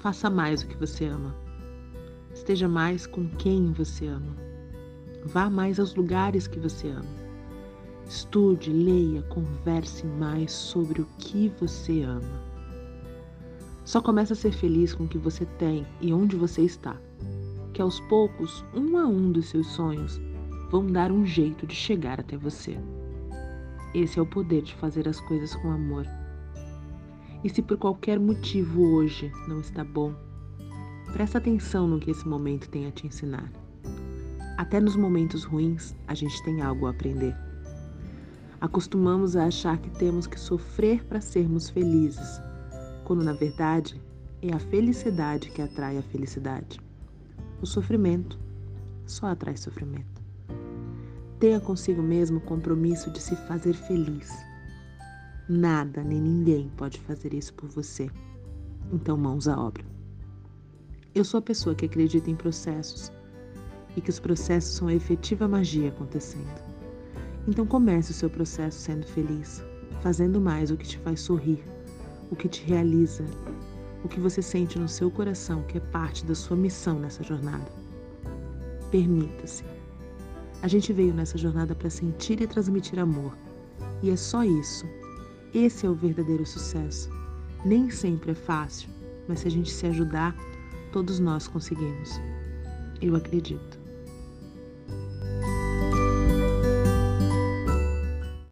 Faça mais o que você ama. Esteja mais com quem você ama. Vá mais aos lugares que você ama. Estude, leia, converse mais sobre o que você ama. Só começa a ser feliz com o que você tem e onde você está. Que aos poucos, um a um dos seus sonhos vão dar um jeito de chegar até você. Esse é o poder de fazer as coisas com amor. E se por qualquer motivo hoje não está bom, presta atenção no que esse momento tem a te ensinar. Até nos momentos ruins, a gente tem algo a aprender. Acostumamos a achar que temos que sofrer para sermos felizes, quando na verdade é a felicidade que atrai a felicidade. O sofrimento só atrai sofrimento. Tenha consigo mesmo o compromisso de se fazer feliz Nada nem ninguém pode fazer isso por você. Então, mãos à obra. Eu sou a pessoa que acredita em processos e que os processos são a efetiva magia acontecendo. Então, comece o seu processo sendo feliz, fazendo mais o que te faz sorrir, o que te realiza, o que você sente no seu coração que é parte da sua missão nessa jornada. Permita-se. A gente veio nessa jornada para sentir e transmitir amor, e é só isso esse é o verdadeiro sucesso. Nem sempre é fácil, mas se a gente se ajudar, todos nós conseguimos. Eu acredito.